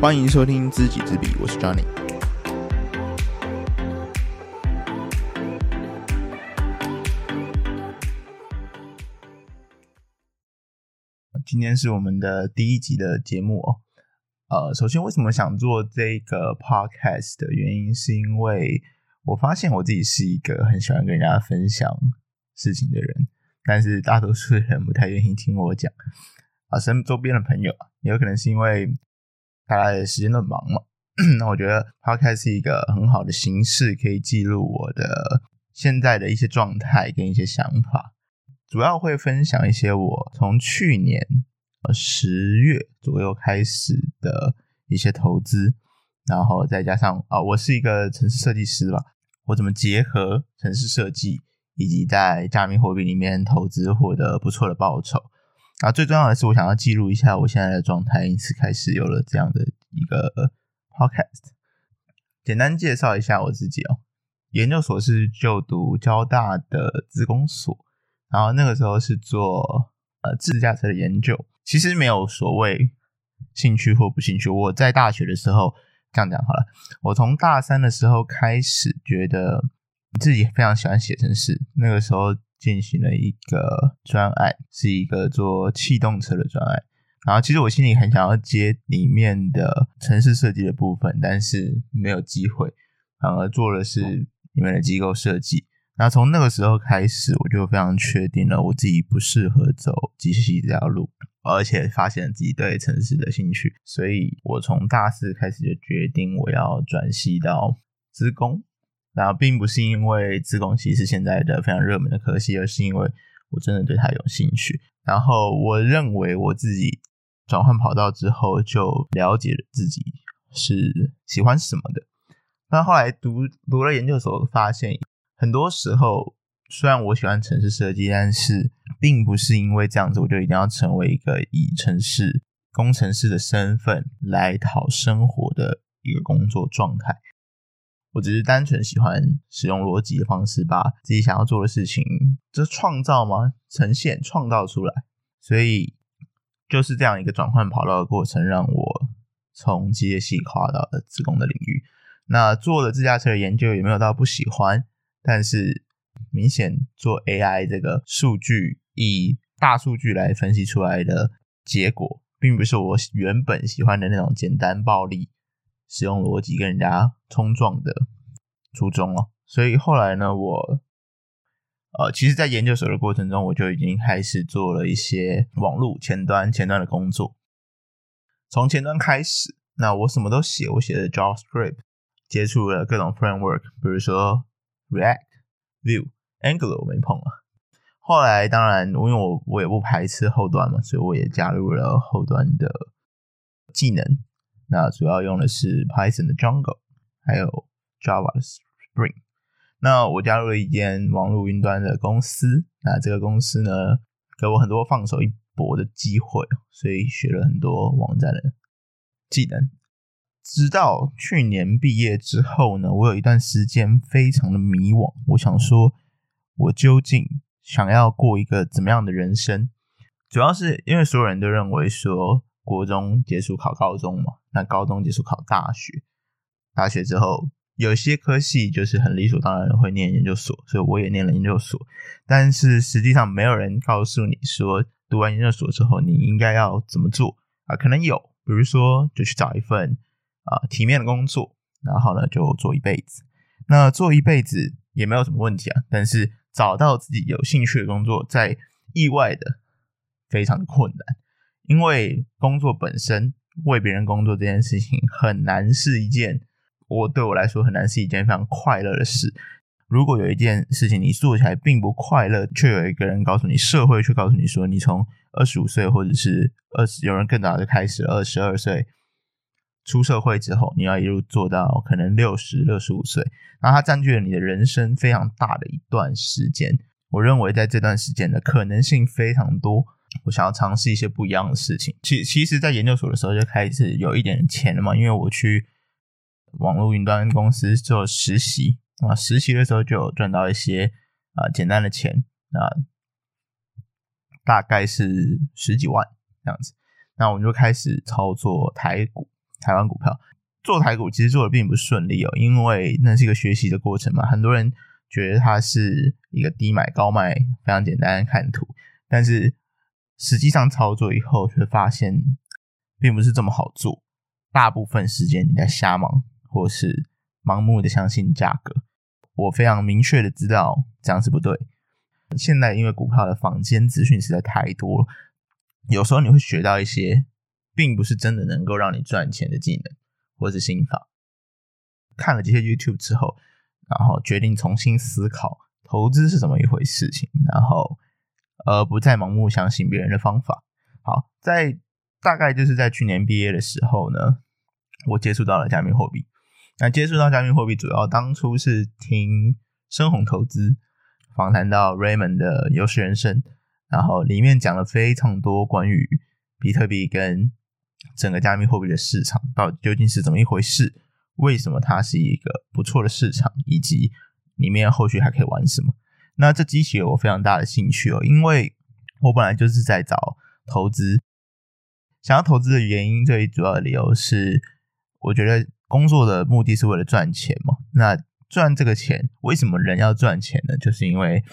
欢迎收听知己知彼，我是 Johnny。今天是我们的第一集的节目哦。呃，首先为什么想做这个 podcast 的原因，是因为我发现我自己是一个很喜欢跟人家分享事情的人，但是大多数人不太愿意听我讲啊。身周边的朋友，也有可能是因为。大家的时间都忙嘛，那我觉得 Podcast 是一个很好的形式，可以记录我的现在的一些状态跟一些想法。主要会分享一些我从去年十月左右开始的一些投资，然后再加上啊，我是一个城市设计师吧，我怎么结合城市设计以及在加密货币里面投资获得不错的报酬。啊，最重要的是，我想要记录一下我现在的状态，因此开始有了这样的一个 podcast。简单介绍一下我自己哦，研究所是就读交大的资工所，然后那个时候是做呃自驾车的研究，其实没有所谓兴趣或不兴趣。我在大学的时候这样讲好了，我从大三的时候开始觉得自己非常喜欢写程式，那个时候。进行了一个专案，是一个做气动车的专案。然后，其实我心里很想要接里面的城市设计的部分，但是没有机会，反而做的是里面的机构设计。然后从那个时候开始，我就非常确定了我自己不适合走机械这条路，而且发现了自己对城市的兴趣。所以我从大四开始就决定我要转系到资工。然后并不是因为自贡系是现在的非常热门的科系，而是因为我真的对它有兴趣。然后我认为我自己转换跑道之后，就了解了自己是喜欢什么的。那后来读读了研究所，发现很多时候虽然我喜欢城市设计，但是并不是因为这样子我就一定要成为一个以城市工程师的身份来讨生活的一个工作状态。我只是单纯喜欢使用逻辑的方式，把自己想要做的事情，这创造吗？呈现、创造出来。所以就是这样一个转换跑道的过程，让我从机械系跨到了自工的领域。那做了自驾车的研究，也没有到不喜欢，但是明显做 AI 这个数据，以大数据来分析出来的结果，并不是我原本喜欢的那种简单暴力。使用逻辑跟人家冲撞的初衷哦，所以后来呢，我呃，其实，在研究所的过程中，我就已经开始做了一些网络前端前端的工作。从前端开始，那我什么都写，我写的 JavaScript，接触了各种 framework，比如说 React、Vue、Angular，我没碰啊。后来，当然，因为我我也不排斥后端嘛，所以我也加入了后端的技能。那主要用的是 Python 的 Jungle，还有 Java 的 Spring。那我加入了一间网络云端的公司，那这个公司呢，给我很多放手一搏的机会，所以学了很多网站的技能。直到去年毕业之后呢，我有一段时间非常的迷惘，我想说，我究竟想要过一个怎么样的人生？主要是因为所有人都认为说，国中结束考高中嘛。那高中结束考大学，大学之后有些科系就是很理所当然会念研究所，所以我也念了研究所。但是实际上没有人告诉你说，读完研究所之后你应该要怎么做啊？可能有，比如说就去找一份啊体面的工作，然后呢就做一辈子。那做一辈子也没有什么问题啊，但是找到自己有兴趣的工作，在意外的非常的困难，因为工作本身。为别人工作这件事情很难是一件，我对我来说很难是一件非常快乐的事。如果有一件事情你做起来并不快乐，却有一个人告诉你，社会却告诉你说，你从二十五岁或者是二十，有人更早就开始二十二岁出社会之后，你要一路做到可能六十六十五岁，然后它占据了你的人生非常大的一段时间。我认为在这段时间的可能性非常多。我想要尝试一些不一样的事情。其其实，在研究所的时候就开始有一点钱了嘛，因为我去网络云端公司做实习啊，实习的时候就有赚到一些啊简单的钱啊，大概是十几万这样子。那我们就开始操作台股，台湾股票。做台股其实做的并不顺利哦，因为那是一个学习的过程嘛。很多人觉得它是一个低买高卖，非常简单看图，但是实际上操作以后却发现并不是这么好做。大部分时间你在瞎忙，或是盲目的相信价格。我非常明确的知道这样是不对。现在因为股票的坊间资讯实在太多了，有时候你会学到一些并不是真的能够让你赚钱的技能。或是心法，看了这些 YouTube 之后，然后决定重新思考投资是怎么一回事情，然后而不再盲目相信别人的方法。好，在大概就是在去年毕业的时候呢，我接触到了加密货币。那接触到加密货币，主要当初是听深红投资访谈到 Raymond 的优势人生，然后里面讲了非常多关于比特币跟整个加密货币的市场到底究竟是怎么一回事？为什么它是一个不错的市场？以及里面后续还可以玩什么？那这激起了我非常大的兴趣哦，因为我本来就是在找投资，想要投资的原因最主要的理由是，我觉得工作的目的是为了赚钱嘛。那赚这个钱，为什么人要赚钱呢？就是因为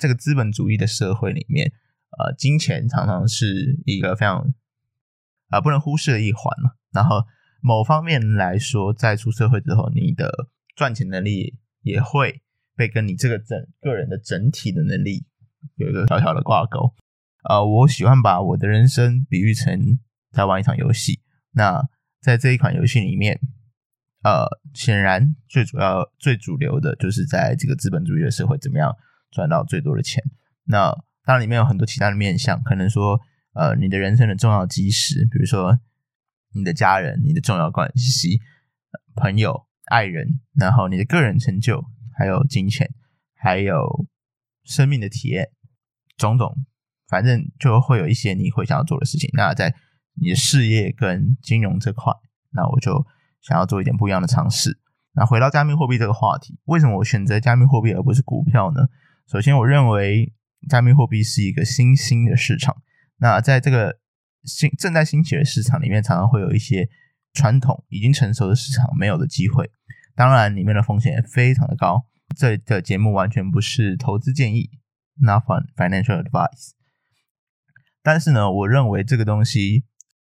这个资本主义的社会里面，呃，金钱常常是一个非常啊，不能忽视的一环嘛。然后，某方面来说，在出社会之后，你的赚钱能力也会被跟你这个整个人的整体的能力有一个小小的挂钩。呃，我喜欢把我的人生比喻成在玩一场游戏。那在这一款游戏里面，呃，显然最主要、最主流的就是在这个资本主义的社会，怎么样赚到最多的钱。那当然，里面有很多其他的面向，可能说。呃，你的人生的重要基石，比如说你的家人、你的重要关系、朋友、爱人，然后你的个人成就，还有金钱，还有生命的体验，种种，反正就会有一些你会想要做的事情。那在你的事业跟金融这块，那我就想要做一点不一样的尝试。那回到加密货币这个话题，为什么我选择加密货币而不是股票呢？首先，我认为加密货币是一个新兴的市场。那在这个新正在兴起的市场里面，常常会有一些传统已经成熟的市场没有的机会。当然，里面的风险也非常的高。这的节目完全不是投资建议，not financial advice。但是呢，我认为这个东西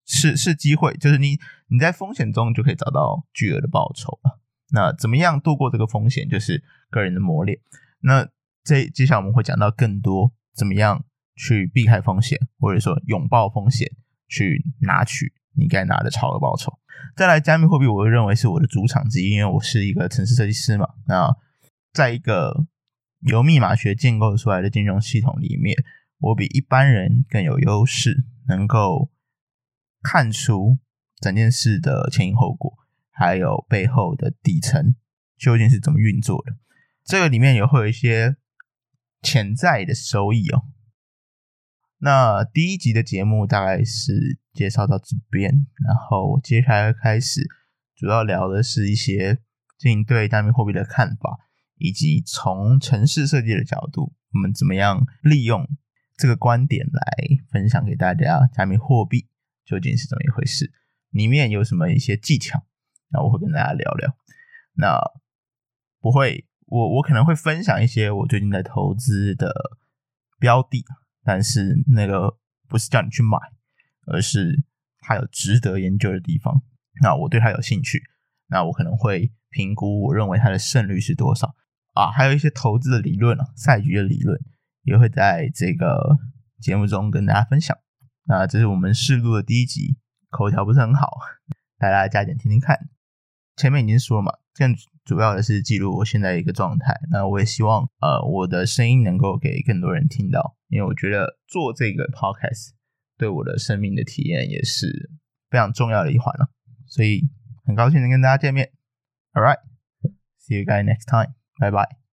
是是机会，就是你你在风险中就可以找到巨额的报酬。那怎么样度过这个风险，就是个人的磨练。那这接下来我们会讲到更多怎么样。去避开风险，或者说拥抱风险，去拿取你该拿的超额报酬。再来，加密货币，我会认为是我的主场之一，因为我是一个城市设计师嘛。那在一个由密码学建构出来的金融系统里面，我比一般人更有优势，能够看出整件事的前因后果，还有背后的底层究竟是怎么运作的。这个里面也会有一些潜在的收益哦。那第一集的节目大概是介绍到这边，然后接下来开始主要聊的是一些最近对加密货币的看法，以及从城市设计的角度，我们怎么样利用这个观点来分享给大家加密货币究竟是怎么一回事，里面有什么一些技巧，那我会跟大家聊聊。那不会，我我可能会分享一些我最近在投资的标的。但是那个不是叫你去买，而是它有值得研究的地方。那我对它有兴趣，那我可能会评估，我认为它的胜率是多少啊？还有一些投资的理论啊，赛局的理论，也会在这个节目中跟大家分享。那这是我们试录的第一集，口条不是很好，大家加点听听看。前面已经说了嘛，更主要的是记录我现在一个状态。那我也希望，呃，我的声音能够给更多人听到，因为我觉得做这个 podcast 对我的生命的体验也是非常重要的一环了。所以很高兴能跟大家见面。All right, see you guys next time. 拜拜。